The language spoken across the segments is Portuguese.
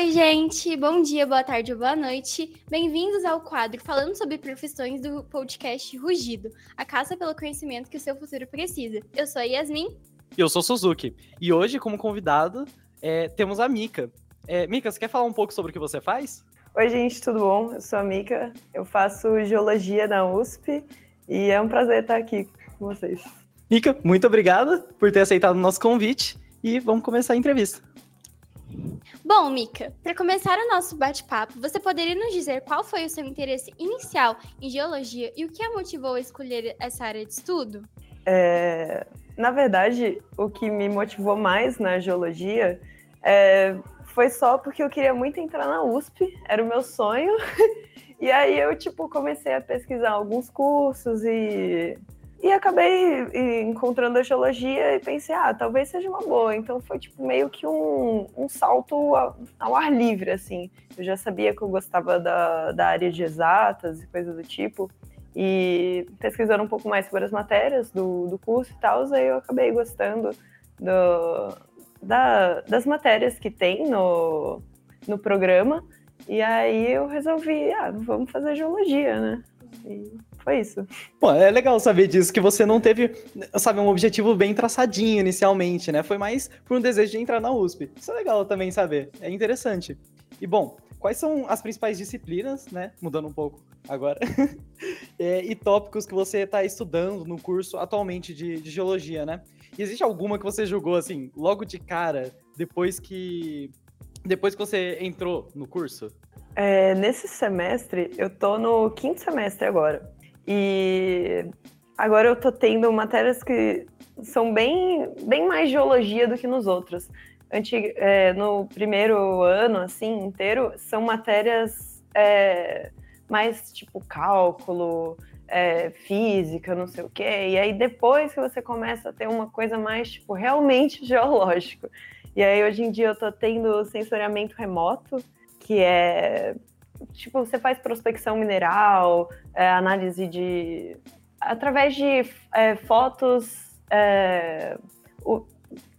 Oi, gente! Bom dia, boa tarde ou boa noite. Bem-vindos ao quadro falando sobre profissões do podcast Rugido, a caça pelo conhecimento que o seu futuro precisa. Eu sou a Yasmin. E eu sou Suzuki. E hoje, como convidado, é, temos a Mika. É, Mika, você quer falar um pouco sobre o que você faz? Oi, gente, tudo bom? Eu sou a Mika, eu faço geologia na USP e é um prazer estar aqui com vocês. Mika, muito obrigada por ter aceitado o nosso convite e vamos começar a entrevista. Bom, Mika, para começar o nosso bate-papo, você poderia nos dizer qual foi o seu interesse inicial em geologia e o que a motivou a escolher essa área de estudo? É, na verdade, o que me motivou mais na geologia é, foi só porque eu queria muito entrar na USP, era o meu sonho. e aí eu tipo comecei a pesquisar alguns cursos e e acabei encontrando a geologia e pensei, ah, talvez seja uma boa. Então foi tipo meio que um, um salto ao, ar livre, assim. Eu já sabia que eu gostava da, da área de exatas e coisas do tipo. E pesquisando um pouco mais sobre as matérias do, do curso e tal, aí eu acabei gostando do, da, das matérias que tem no, no programa. E aí eu resolvi, ah, vamos fazer geologia, né? E foi isso. É legal saber disso, que você não teve, sabe, um objetivo bem traçadinho inicialmente, né? Foi mais por um desejo de entrar na USP. Isso é legal também saber, é interessante. E bom, quais são as principais disciplinas, né? Mudando um pouco agora. é, e tópicos que você está estudando no curso atualmente de, de geologia, né? E existe alguma que você julgou assim, logo de cara, depois que. Depois que você entrou no curso? É, nesse semestre, eu tô no quinto semestre agora. E agora eu tô tendo matérias que são bem, bem mais geologia do que nos outros. É, no primeiro ano, assim, inteiro, são matérias é, mais tipo cálculo, é, física, não sei o quê. E aí depois que você começa a ter uma coisa mais, tipo, realmente geológico. E aí hoje em dia eu tô tendo sensoriamento remoto, que é tipo, você faz prospecção mineral, é, análise de. através de é, fotos é, o,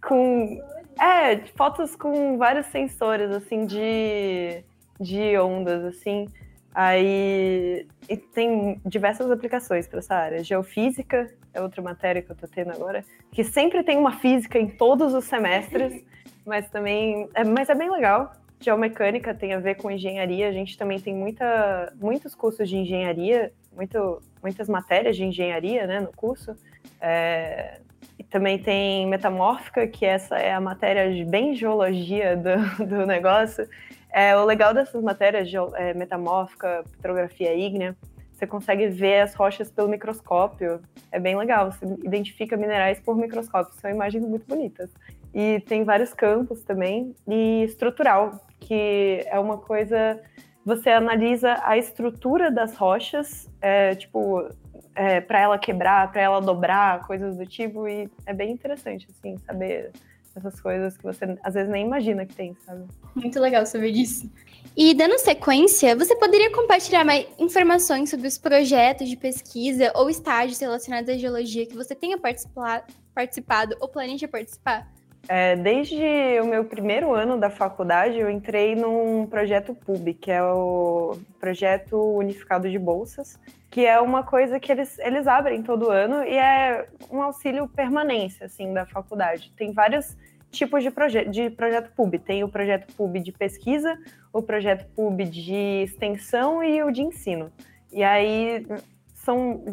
com. É, fotos com vários sensores, assim, de, de ondas, assim. Aí tem diversas aplicações para essa área. Geofísica é outra matéria que eu estou tendo agora, que sempre tem uma física em todos os semestres, mas também. É, mas é bem legal geomecânica tem a ver com engenharia, a gente também tem muita, muitos cursos de engenharia, muito, muitas matérias de engenharia né, no curso. É, e também tem metamórfica, que essa é a matéria de bem geologia do, do negócio. É, o legal dessas matérias, de, é, metamórfica, petrografia ígnea, você consegue ver as rochas pelo microscópio. É bem legal, você identifica minerais por microscópio, são imagens muito bonitas. E tem vários campos também, e estrutural, que é uma coisa. Você analisa a estrutura das rochas, é, tipo, é, para ela quebrar, para ela dobrar, coisas do tipo, e é bem interessante, assim, saber essas coisas que você às vezes nem imagina que tem, sabe? Muito legal saber disso. E dando sequência, você poderia compartilhar mais informações sobre os projetos de pesquisa ou estágios relacionados à geologia que você tenha participado ou planeja participar? É, desde o meu primeiro ano da faculdade, eu entrei num projeto PUB, que é o Projeto Unificado de Bolsas, que é uma coisa que eles, eles abrem todo ano e é um auxílio permanência, assim, da faculdade. Tem vários tipos de, proje de projeto PUB. Tem o projeto PUB de pesquisa, o projeto PUB de extensão e o de ensino. E aí são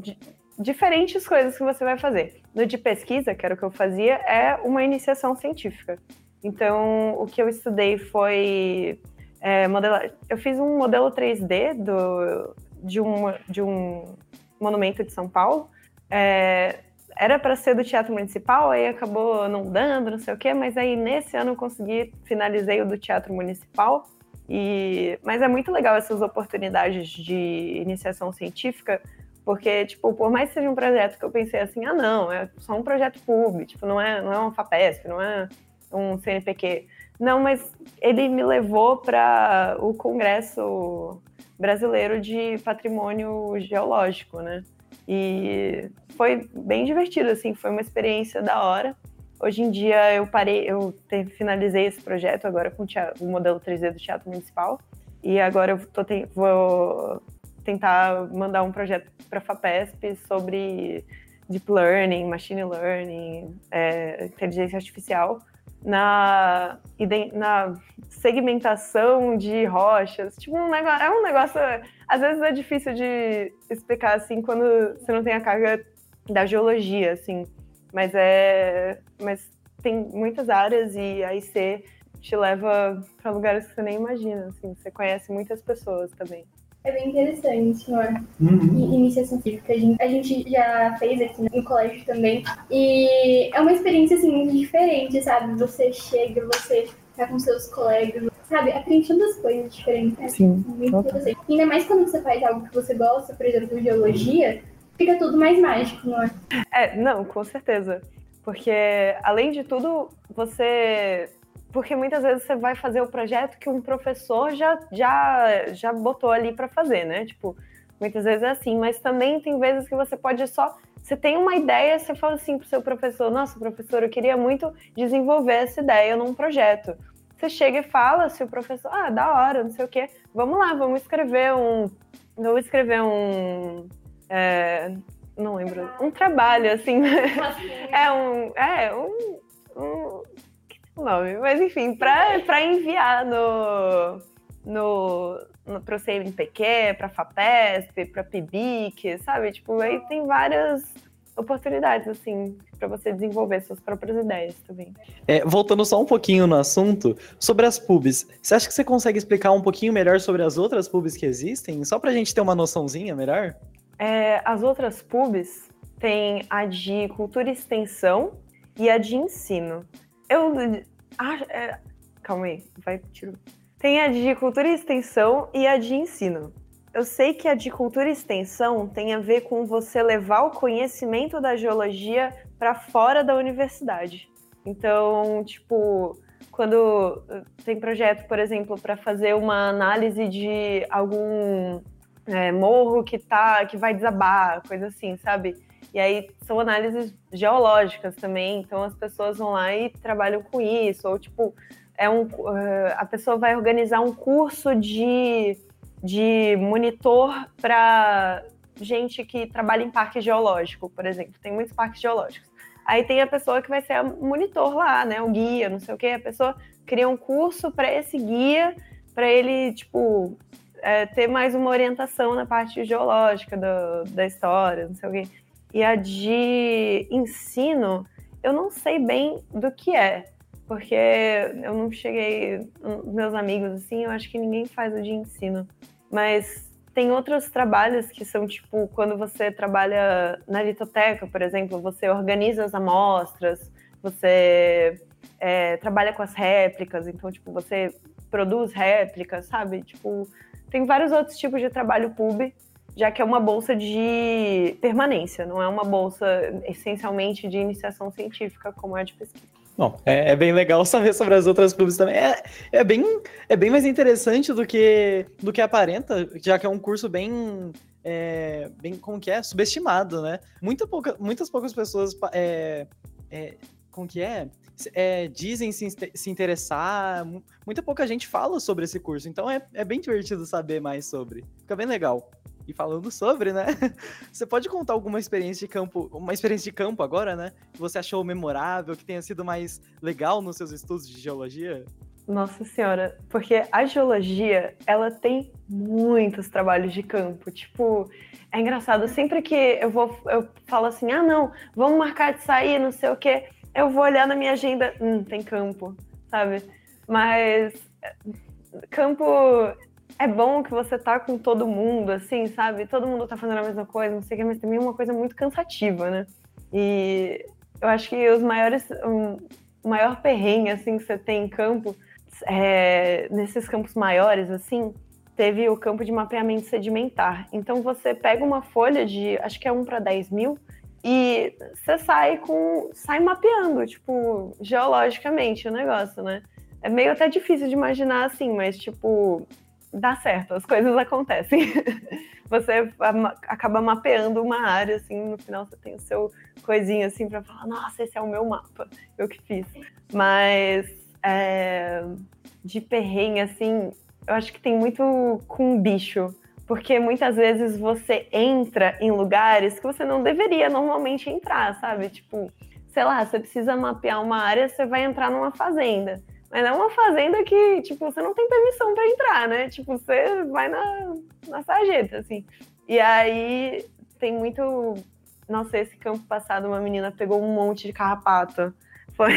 diferentes coisas que você vai fazer. No de pesquisa, que era o que eu fazia, é uma iniciação científica. Então, o que eu estudei foi é, modelar. Eu fiz um modelo 3D do, de, um, de um monumento de São Paulo. É, era para ser do Teatro Municipal, aí acabou não dando, não sei o quê, mas aí nesse ano eu consegui, finalizei o do Teatro Municipal. E, mas é muito legal essas oportunidades de iniciação científica, porque, tipo, por mais que seja um projeto que eu pensei assim, ah, não, é só um projeto público, tipo, não é, não é uma FAPESP, não é um CNPq. Não, mas ele me levou para o Congresso Brasileiro de Patrimônio Geológico, né? E foi bem divertido, assim, foi uma experiência da hora. Hoje em dia eu parei, eu te, finalizei esse projeto agora com o, teatro, o, modelo 3D do Teatro Municipal e agora eu tô te, vou tentar mandar um projeto para a Fapesp sobre deep learning, machine learning, é, inteligência artificial na, na segmentação de rochas. Tipo, um negócio, é um negócio. Às vezes é difícil de explicar assim quando você não tem a carga da geologia, assim. Mas é. Mas tem muitas áreas e aí você te leva para lugares que você nem imagina, assim. Você conhece muitas pessoas também. É bem interessante, não é? Uhum. Iniciação cívica. A gente, a gente já fez aqui no colégio também. E é uma experiência, assim, muito diferente, sabe? Você chega, você tá com seus colegas, sabe? Aprende tantas coisas diferentes. Né? Sim. Muito interessante. Ainda mais quando você faz algo que você gosta, por exemplo, geologia, fica tudo mais mágico, não é? É, não, com certeza. Porque, além de tudo, você porque muitas vezes você vai fazer o projeto que um professor já, já, já botou ali para fazer, né? Tipo, muitas vezes é assim, mas também tem vezes que você pode só. Você tem uma ideia, você fala assim pro seu professor: Nossa, professor, eu queria muito desenvolver essa ideia num projeto. Você chega e fala, se o professor, ah, da hora, não sei o quê, vamos lá, vamos escrever um. Vamos escrever um. É, não lembro, um trabalho, assim. é um. É, um nome. Mas enfim, para enviar no, no, no, pro CNPq, para FAPESP, para PIBIC, sabe? Tipo, aí tem várias oportunidades, assim, para você desenvolver suas próprias ideias também. É, voltando só um pouquinho no assunto, sobre as pubs, você acha que você consegue explicar um pouquinho melhor sobre as outras pubs que existem? Só pra gente ter uma noçãozinha melhor? É, as outras pubs tem a de cultura e extensão e a de ensino. Eu. Ah, é, calma aí, vai, tiro. Tem a de cultura e extensão e a de ensino. Eu sei que a de cultura e extensão tem a ver com você levar o conhecimento da geologia para fora da universidade. Então, tipo, quando tem projeto, por exemplo, para fazer uma análise de algum é, morro que tá, que vai desabar, coisa assim, sabe? E aí são análises geológicas também, então as pessoas vão lá e trabalham com isso, ou tipo, é um, uh, a pessoa vai organizar um curso de, de monitor para gente que trabalha em parque geológico, por exemplo. Tem muitos parques geológicos. Aí tem a pessoa que vai ser a monitor lá, né? O guia, não sei o quê. A pessoa cria um curso para esse guia, para ele, tipo, é, ter mais uma orientação na parte geológica do, da história, não sei o quê. E a de ensino, eu não sei bem do que é, porque eu não cheguei, meus amigos assim, eu acho que ninguém faz o de ensino. Mas tem outros trabalhos que são tipo quando você trabalha na litoteca, por exemplo, você organiza as amostras, você é, trabalha com as réplicas, então tipo você produz réplicas, sabe? Tipo tem vários outros tipos de trabalho pub já que é uma bolsa de permanência, não é uma bolsa essencialmente de iniciação científica, como é a de pesquisa. Bom, é, é, bem legal saber sobre as outras clubes também. É, é, bem, é bem mais interessante do que, do que aparenta, já que é um curso bem, é, bem como que é, subestimado, né? Muita pouca, muitas poucas pessoas, é, é, como que é? é, dizem se, se interessar, muita pouca gente fala sobre esse curso, então é, é bem divertido saber mais sobre. Fica bem legal. E falando sobre, né? Você pode contar alguma experiência de campo, uma experiência de campo agora, né? Que você achou memorável, que tenha sido mais legal nos seus estudos de geologia? Nossa senhora, porque a geologia, ela tem muitos trabalhos de campo. Tipo, é engraçado, sempre que eu vou, eu falo assim, ah não, vamos marcar de sair, não sei o quê, eu vou olhar na minha agenda, hum, tem campo, sabe? Mas campo é bom que você tá com todo mundo, assim, sabe? Todo mundo tá fazendo a mesma coisa, não sei o que, mas também é uma coisa muito cansativa, né? E eu acho que os maiores. O maior perrengue, assim, que você tem em campo, é, nesses campos maiores, assim, teve o campo de mapeamento sedimentar. Então você pega uma folha de, acho que é 1 para 10 mil, e você sai com. sai mapeando, tipo, geologicamente o negócio, né? É meio até difícil de imaginar assim, mas tipo, dá certo, as coisas acontecem. você acaba mapeando uma área, assim, no final você tem o seu coisinha assim para falar, nossa, esse é o meu mapa, eu que fiz. Mas é, de perrengue, assim, eu acho que tem muito com bicho. Porque muitas vezes você entra em lugares que você não deveria normalmente entrar, sabe? Tipo, sei lá, você precisa mapear uma área, você vai entrar numa fazenda. Mas é uma fazenda que, tipo, você não tem permissão para entrar, né? Tipo, você vai na, na sarjeta, assim. E aí tem muito. Nossa, esse campo passado, uma menina pegou um monte de carrapato. Foi.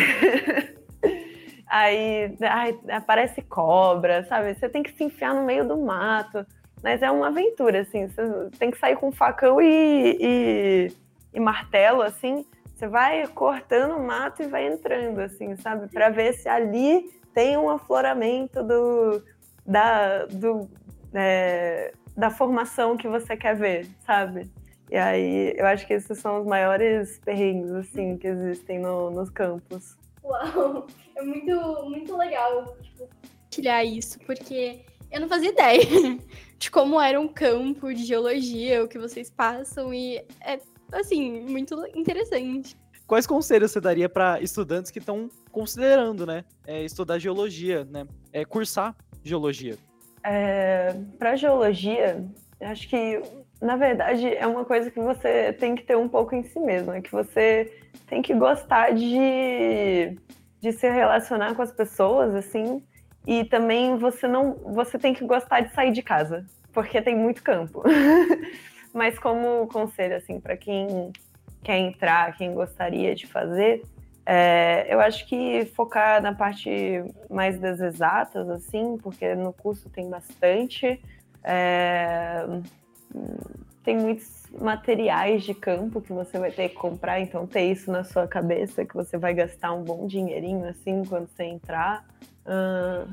aí ai, aparece cobra, sabe? Você tem que se enfiar no meio do mato. Mas é uma aventura, assim. Você tem que sair com facão e, e, e martelo, assim você vai cortando o mato e vai entrando, assim, sabe? Para ver se ali tem um afloramento do, da, do, é, da formação que você quer ver, sabe? E aí eu acho que esses são os maiores perrengues, assim, que existem no, nos campos. Uau! É muito, muito legal, tipo, isso, porque eu não fazia ideia de como era um campo de geologia, o que vocês passam, e é assim, muito interessante. Quais conselhos você daria para estudantes que estão considerando, né, é, estudar geologia, né, é, cursar geologia? É, para geologia, acho que na verdade é uma coisa que você tem que ter um pouco em si mesmo, é que você tem que gostar de, de se relacionar com as pessoas, assim, e também você não, você tem que gostar de sair de casa, porque tem muito campo. Mas como conselho, assim, para quem quer entrar, quem gostaria de fazer, é, eu acho que focar na parte mais das exatas, assim, porque no curso tem bastante. É, tem muitos materiais de campo que você vai ter que comprar, então ter isso na sua cabeça que você vai gastar um bom dinheirinho assim quando você entrar. Uh,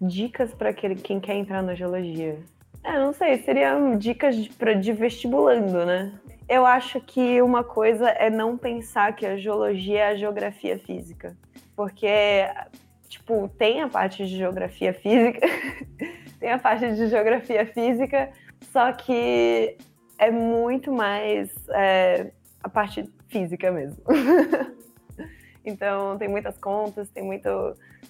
dicas para quem quer entrar na geologia. É, não sei, seriam dicas de, pra, de vestibulando, né? Eu acho que uma coisa é não pensar que a geologia é a geografia física. Porque, tipo, tem a parte de geografia física, tem a parte de geografia física, só que é muito mais é, a parte física mesmo. então, tem muitas contas, tem muito.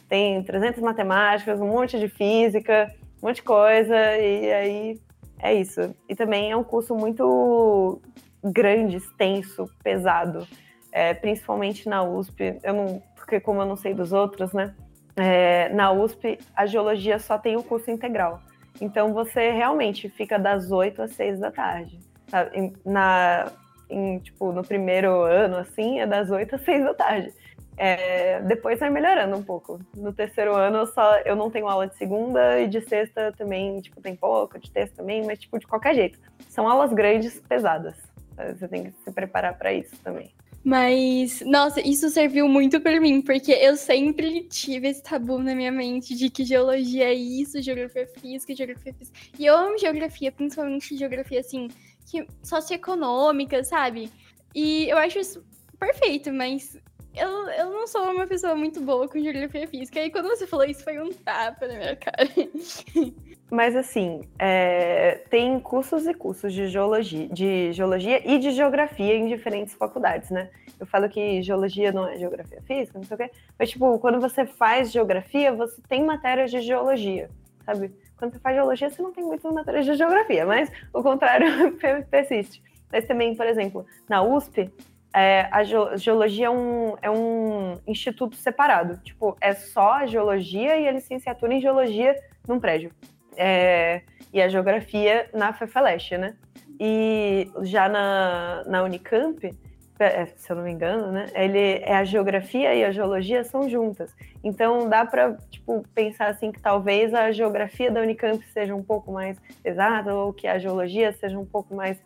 Tem 300 matemáticas, um monte de física um monte de coisa, e aí é isso. E também é um curso muito grande, extenso, pesado, é, principalmente na USP. Eu não, porque como eu não sei dos outros, né? É, na USP a geologia só tem o curso integral. Então você realmente fica das 8 às 6 da tarde. Sabe? Na, em, tipo, no primeiro ano, assim, é das 8 às 6 da tarde. É, depois vai melhorando um pouco. No terceiro ano eu só eu não tenho aula de segunda e de sexta também, tipo, tem pouco, de terça também, mas tipo, de qualquer jeito. São aulas grandes, pesadas. Você tem que se preparar para isso também. Mas, nossa, isso serviu muito para mim, porque eu sempre tive esse tabu na minha mente de que geologia é isso, geografia física, geografia física. E eu amo geografia, principalmente geografia, assim, que, socioeconômica, sabe? E eu acho isso perfeito, mas eu, eu não sou uma pessoa muito boa com geografia física. E quando você falou isso, foi um tapa na minha cara. Mas assim, é, tem cursos e cursos de geologia, de geologia e de geografia em diferentes faculdades, né? Eu falo que geologia não é geografia física, não sei o quê. Mas, tipo, quando você faz geografia, você tem matérias de geologia, sabe? Quando você faz geologia, você não tem muitas matérias de geografia, mas o contrário persiste. Mas também, por exemplo, na USP, é, a geologia é um, é um instituto separado. Tipo, é só a geologia e a licenciatura em geologia num prédio. É, e a geografia na FEFELESH, né? E já na, na Unicamp, é, se eu não me engano, né? Ele, é a geografia e a geologia são juntas. Então dá para tipo, pensar assim que talvez a geografia da Unicamp seja um pouco mais exata ou que a geologia seja um pouco mais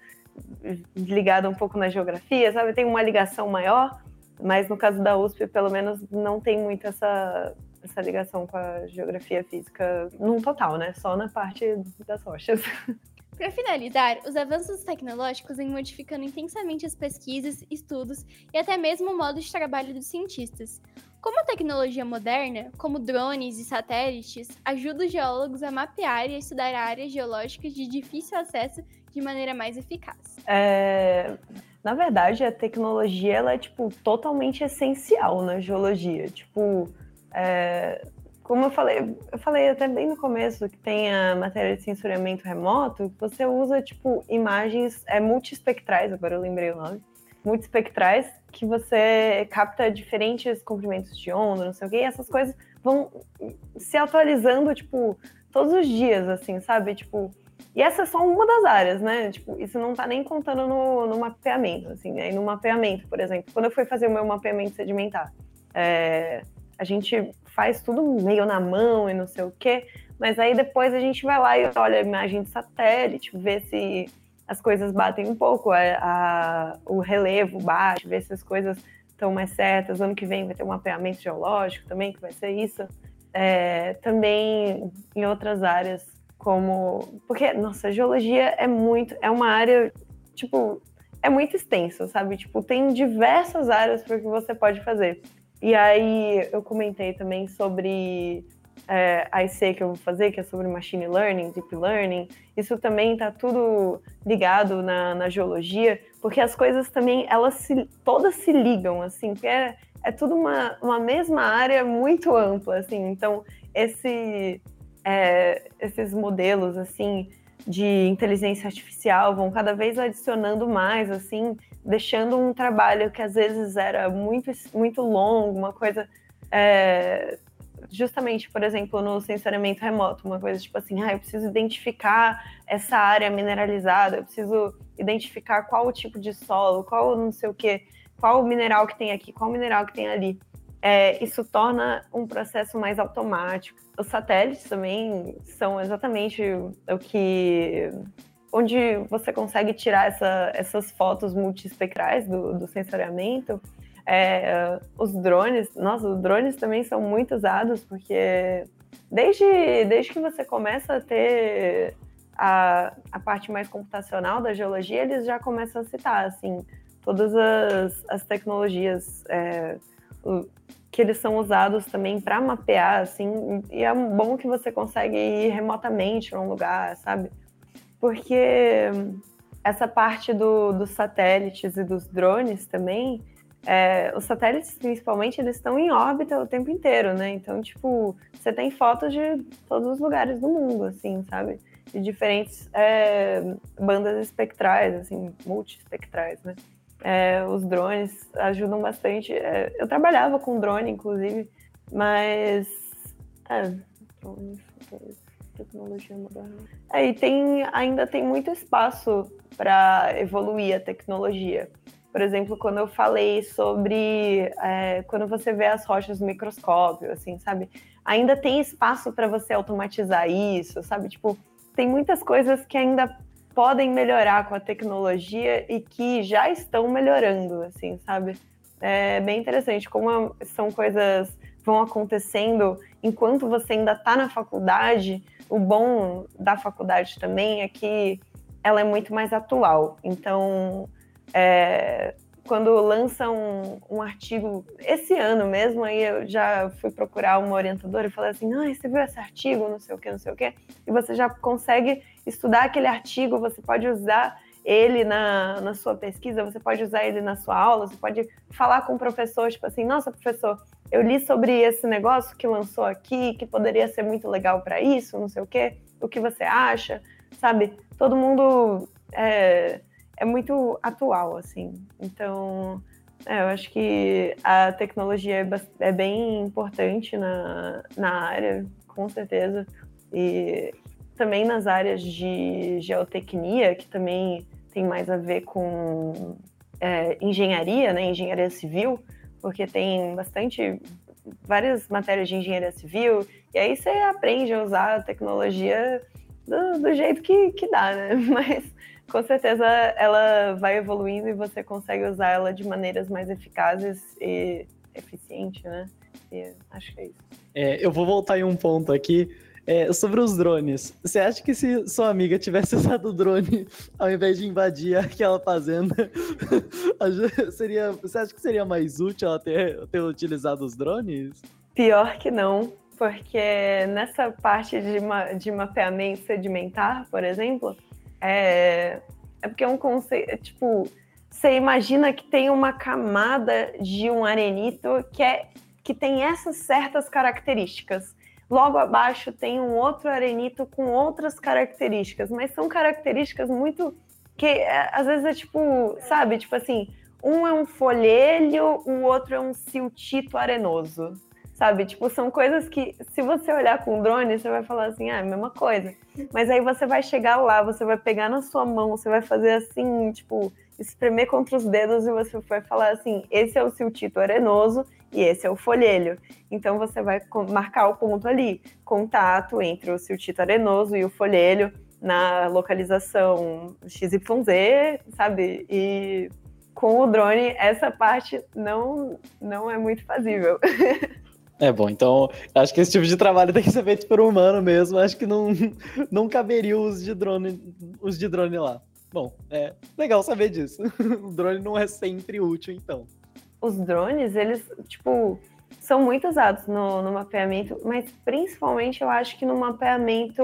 ligada um pouco na geografia, sabe? Tem uma ligação maior, mas no caso da USP, pelo menos, não tem muito essa, essa ligação com a geografia física num total, né? Só na parte das rochas. Para finalizar, os avanços tecnológicos vêm modificando intensamente as pesquisas, estudos e até mesmo o modo de trabalho dos cientistas. Como a tecnologia moderna, como drones e satélites, ajuda os geólogos a mapear e estudar áreas geológicas de difícil acesso de maneira mais eficaz? É, na verdade, a tecnologia ela é tipo totalmente essencial na geologia. Tipo, é, como eu falei, eu falei até bem no começo que tem a matéria de sensoriamento remoto, você usa tipo imagens é, multiespectrais, agora eu lembrei o nome, multiespectrais, que você capta diferentes comprimentos de onda, não sei o quê, e essas coisas vão se atualizando, tipo, todos os dias, assim, sabe? Tipo, e essa é só uma das áreas, né? Tipo, isso não tá nem contando no, no mapeamento, assim, né? E no mapeamento, por exemplo, quando eu fui fazer o meu mapeamento sedimentar, é, a gente faz tudo meio na mão e não sei o quê, mas aí depois a gente vai lá e olha a imagem de satélite, vê se as coisas batem um pouco, a, a, o relevo bate, vê se as coisas estão mais certas. Ano que vem vai ter um mapeamento geológico também, que vai ser isso. É, também em outras áreas, como. Porque, nossa, geologia é muito. É uma área, tipo, é muito extensa, sabe? Tipo, tem diversas áreas para o que você pode fazer. E aí eu comentei também sobre é, a IC que eu vou fazer, que é sobre Machine Learning, Deep Learning. Isso também está tudo ligado na, na, geologia, porque as coisas também, elas se, todas se ligam, assim, porque é, é tudo uma, uma mesma área muito ampla, assim. Então, esse, é, esses modelos, assim, de inteligência artificial vão cada vez adicionando mais, assim, deixando um trabalho que às vezes era muito, muito longo, uma coisa. É, justamente, por exemplo, no sensoriamento remoto, uma coisa tipo assim, ah, eu preciso identificar essa área mineralizada, eu preciso identificar qual o tipo de solo, qual não sei o que, qual o mineral que tem aqui, qual o mineral que tem ali. É, isso torna um processo mais automático. Os satélites também são exatamente o que onde você consegue tirar essa, essas fotos multiespectrais do, do sensoriamento. É, os drones, nossa, os drones também são muito usados, porque desde, desde que você começa a ter a, a parte mais computacional da geologia, eles já começam a citar, assim, todas as, as tecnologias é, que eles são usados também para mapear, assim, e é bom que você consegue ir remotamente para um lugar, sabe? porque essa parte do, dos satélites e dos drones também, é, os satélites principalmente, eles estão em órbita o tempo inteiro, né? Então, tipo, você tem fotos de todos os lugares do mundo, assim, sabe? De diferentes é, bandas espectrais, assim, multiespectrais, né? É, os drones ajudam bastante. É, eu trabalhava com drone, inclusive, mas. É, tecnologia moderna. É, e tem, ainda tem muito espaço para evoluir a tecnologia. Por exemplo, quando eu falei sobre é, quando você vê as rochas no microscópio, assim, sabe? Ainda tem espaço para você automatizar isso, sabe? Tipo, tem muitas coisas que ainda podem melhorar com a tecnologia e que já estão melhorando, assim, sabe? É bem interessante como são coisas vão acontecendo enquanto você ainda está na faculdade o bom da faculdade também é que ela é muito mais atual. Então, é, quando lança um, um, artigo, esse ano mesmo, aí eu já fui procurar uma orientadora e falei assim, ah, você viu esse artigo, não sei o que, não sei o que, e você já consegue estudar aquele artigo, você pode usar ele na, na sua pesquisa, você pode usar ele na sua aula, você pode falar com o professor, tipo assim, nossa, professor, eu li sobre esse negócio que lançou aqui, que poderia ser muito legal para isso, não sei o quê, o que você acha, sabe? Todo mundo é, é muito atual, assim. Então, é, eu acho que a tecnologia é, é bem importante na, na área, com certeza. E também nas áreas de geotecnia, que também tem mais a ver com é, engenharia, né, engenharia civil, porque tem bastante várias matérias de engenharia civil, e aí você aprende a usar a tecnologia do, do jeito que, que dá, né? Mas com certeza ela vai evoluindo e você consegue usar ela de maneiras mais eficazes e eficientes, né? E acho que é isso. É, eu vou voltar em um ponto aqui. É, sobre os drones, você acha que se sua amiga tivesse usado o drone ao invés de invadir aquela fazenda, seria, você acha que seria mais útil ela ter, ter utilizado os drones? Pior que não, porque nessa parte de, ma de mapeamento sedimentar, por exemplo, é, é porque é um conceito, é, tipo, você imagina que tem uma camada de um arenito que, é, que tem essas certas características. Logo abaixo tem um outro arenito com outras características, mas são características muito que é, às vezes é tipo, sabe, tipo assim, um é um folhelho, o outro é um siltito arenoso sabe? Tipo, são coisas que, se você olhar com drone, você vai falar assim, ah, é a mesma coisa. Mas aí você vai chegar lá, você vai pegar na sua mão, você vai fazer assim, tipo, espremer contra os dedos e você vai falar assim, esse é o siltito arenoso e esse é o folhelho. Então você vai marcar o ponto ali, contato entre o siltito arenoso e o folhelho na localização XYZ, sabe? E com o drone, essa parte não, não é muito fazível. É bom, então acho que esse tipo de trabalho tem que ser feito por um humano mesmo. Acho que não, não caberia os de drone, os de drone lá. Bom, é legal saber disso. o drone não é sempre útil, então. Os drones, eles, tipo, são muito usados no, no mapeamento, mas principalmente eu acho que no mapeamento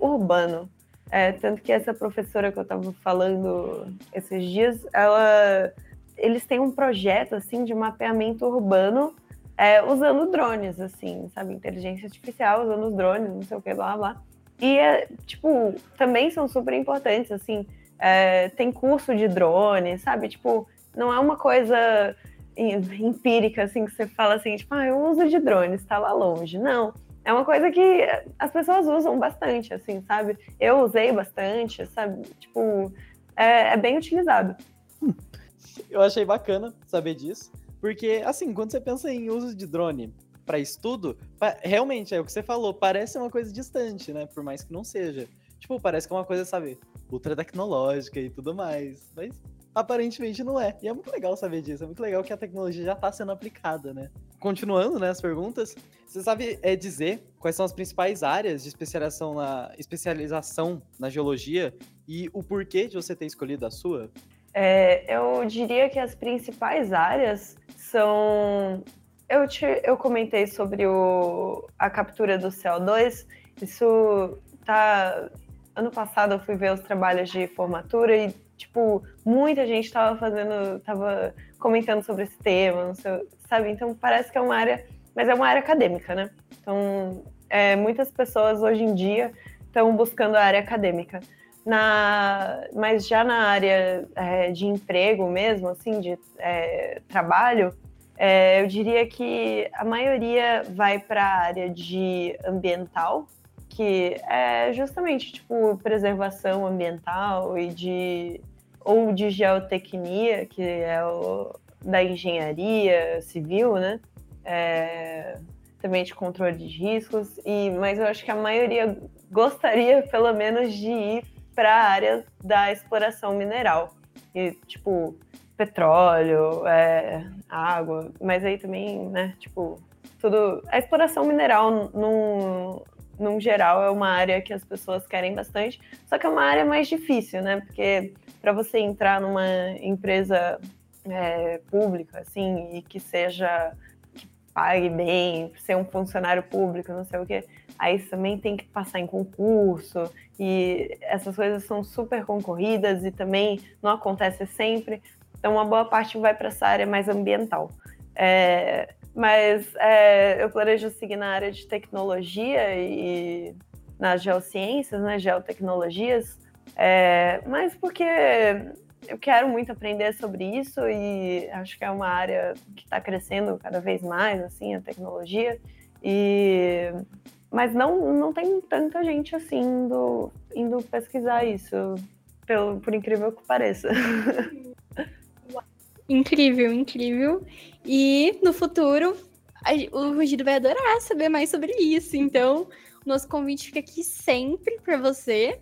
urbano. É, tanto que essa professora que eu estava falando esses dias, ela, eles têm um projeto assim de mapeamento urbano é, usando drones, assim, sabe? Inteligência artificial, usando os drones, não sei o que, blá, blá. E, é, tipo, também são super importantes, assim, é, tem curso de drone, sabe? Tipo, não é uma coisa empírica, assim, que você fala assim, tipo, ah, eu uso de drone, está lá longe. Não, é uma coisa que as pessoas usam bastante, assim, sabe? Eu usei bastante, sabe? Tipo, é, é bem utilizado. Eu achei bacana saber disso. Porque, assim, quando você pensa em uso de drone para estudo, realmente é o que você falou, parece uma coisa distante, né? Por mais que não seja. Tipo, parece que é uma coisa, sabe, ultra tecnológica e tudo mais. Mas aparentemente não é. E é muito legal saber disso. É muito legal que a tecnologia já está sendo aplicada, né? Continuando, né, as perguntas, você sabe é, dizer quais são as principais áreas de especialização na, especialização na geologia e o porquê de você ter escolhido a sua? É, eu diria que as principais áreas são. Eu, te, eu comentei sobre o, a captura do CO2. Isso tá. Ano passado eu fui ver os trabalhos de formatura e, tipo, muita gente estava fazendo. tava comentando sobre esse tema, sei, sabe? Então parece que é uma área. Mas é uma área acadêmica, né? Então, é, muitas pessoas hoje em dia estão buscando a área acadêmica na, mas já na área é, de emprego mesmo, assim, de é, trabalho, é, eu diria que a maioria vai para a área de ambiental, que é justamente tipo preservação ambiental e de ou de geotecnia, que é o da engenharia civil, né? É, também de controle de riscos, e, mas eu acho que a maioria gostaria, pelo menos, de ir para a área da exploração mineral. E, tipo, petróleo, é, água, mas aí também, né, tipo, tudo. A exploração mineral, num, num geral, é uma área que as pessoas querem bastante, só que é uma área mais difícil, né, porque para você entrar numa empresa é, pública, assim, e que seja. que pague bem, ser um funcionário público, não sei o quê aí você também tem que passar em concurso, e essas coisas são super concorridas e também não acontece sempre. Então, uma boa parte vai para essa área mais ambiental. É, mas é, eu planejo seguir na área de tecnologia e nas geociências, né, geotecnologias, é, mas porque eu quero muito aprender sobre isso e acho que é uma área que está crescendo cada vez mais, assim, a tecnologia. E mas não, não tem tanta gente assim indo, indo pesquisar isso, pelo, por incrível que pareça. Incrível, incrível. E no futuro, a, o Rugido vai adorar saber mais sobre isso. Então, o nosso convite fica aqui sempre para você.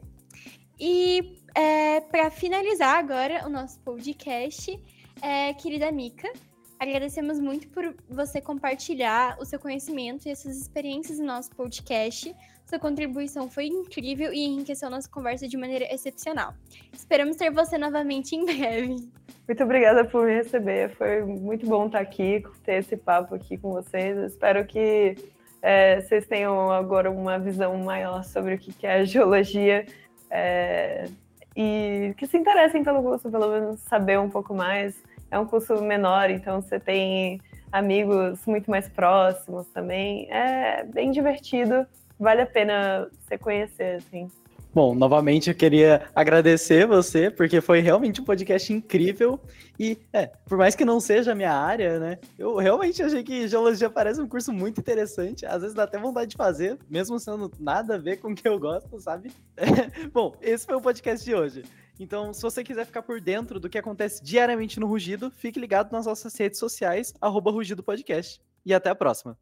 E é, para finalizar agora o nosso podcast, é, querida Mica, Agradecemos muito por você compartilhar o seu conhecimento e essas experiências no nosso podcast. Sua contribuição foi incrível e enriqueceu nossa conversa de maneira excepcional. Esperamos ter você novamente em breve. Muito obrigada por me receber. Foi muito bom estar aqui, ter esse papo aqui com vocês. espero que é, vocês tenham agora uma visão maior sobre o que é a geologia é, e que se interessem pelo curso, pelo menos saber um pouco mais. É um curso menor, então você tem amigos muito mais próximos também. É bem divertido, vale a pena você conhecer, assim. Bom, novamente eu queria agradecer você, porque foi realmente um podcast incrível. E, é, por mais que não seja a minha área, né? Eu realmente achei que geologia parece um curso muito interessante. Às vezes dá até vontade de fazer, mesmo sendo nada a ver com o que eu gosto, sabe? Bom, esse foi o podcast de hoje. Então, se você quiser ficar por dentro do que acontece diariamente no Rugido, fique ligado nas nossas redes sociais, arroba Rugido Podcast. E até a próxima.